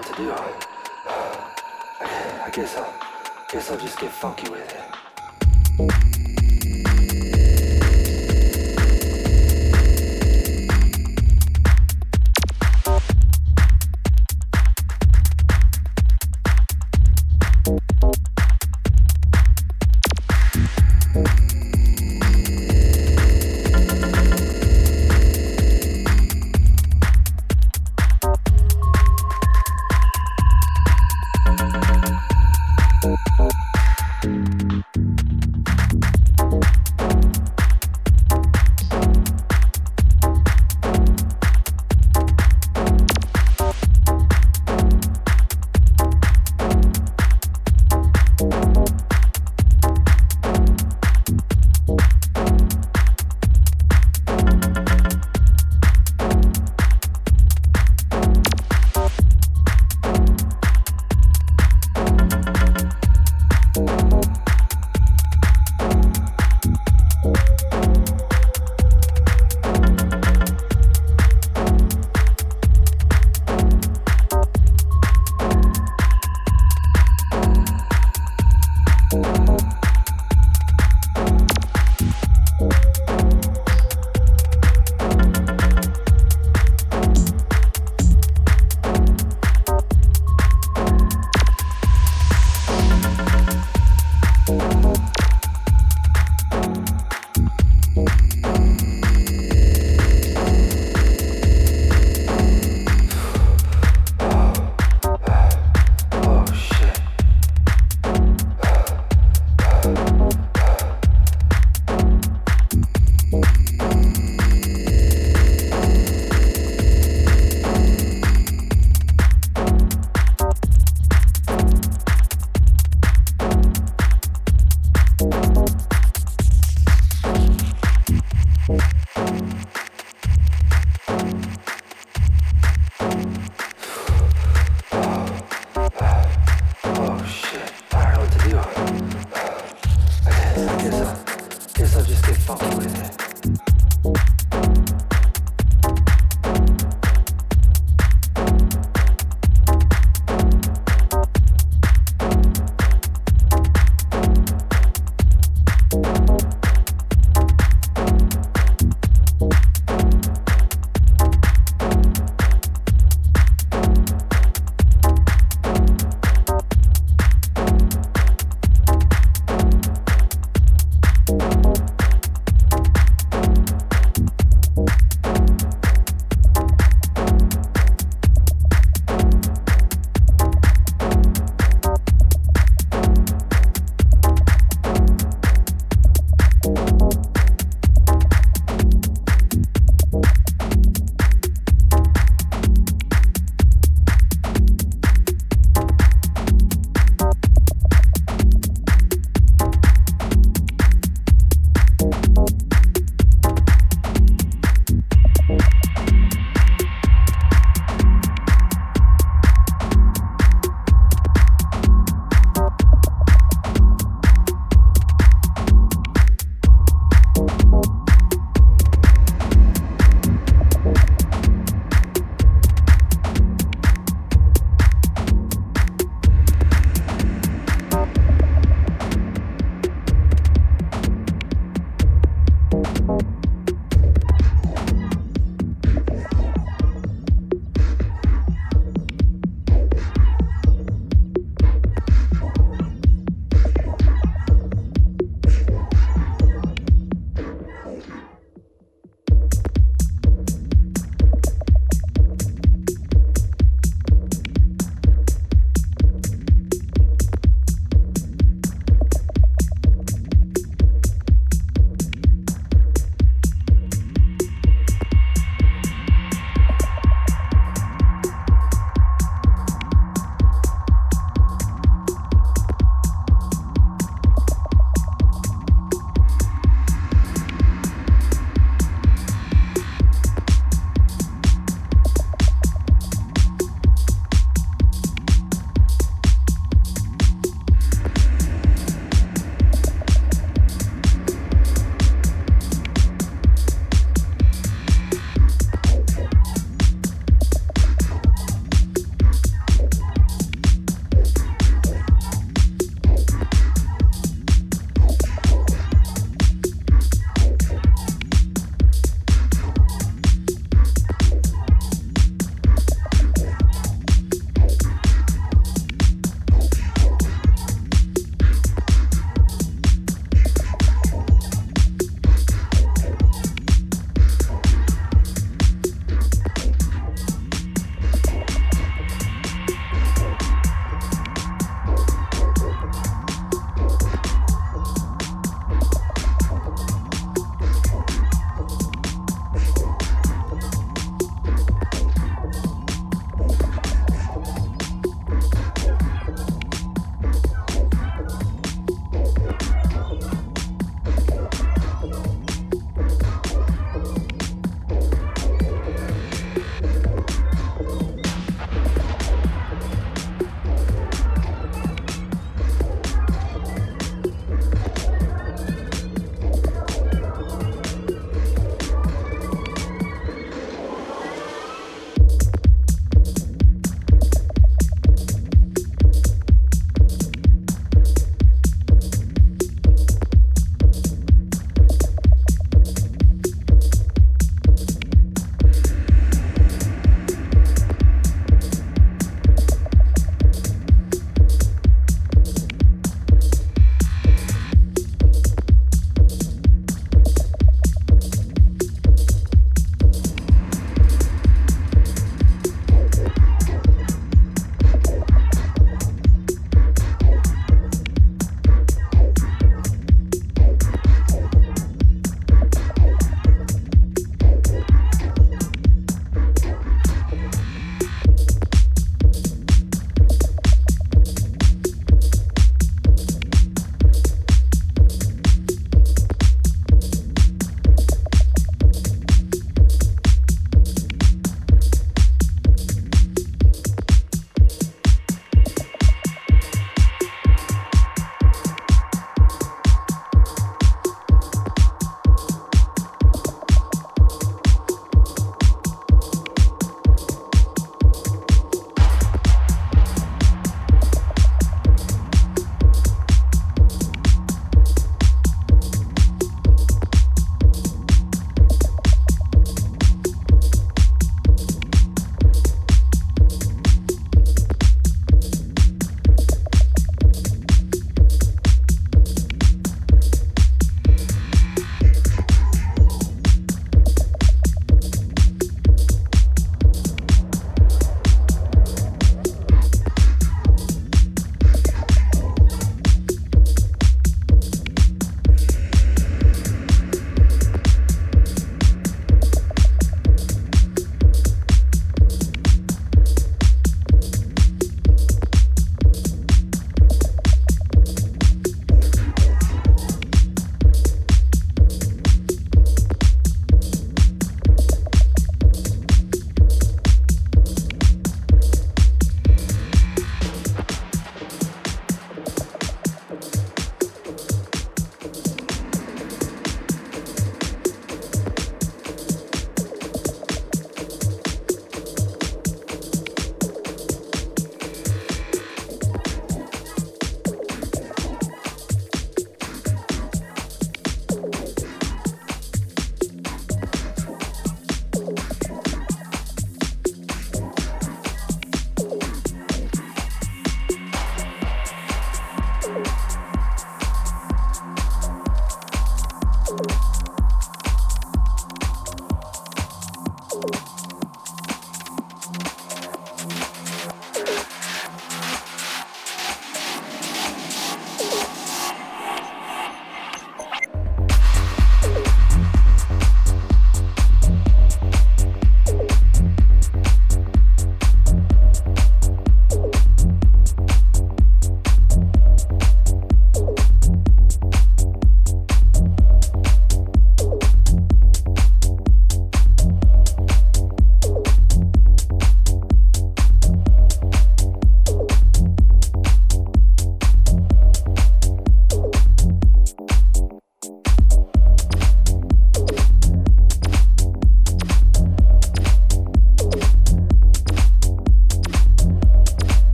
do. I guess I'll, guess I'll just get funky with it.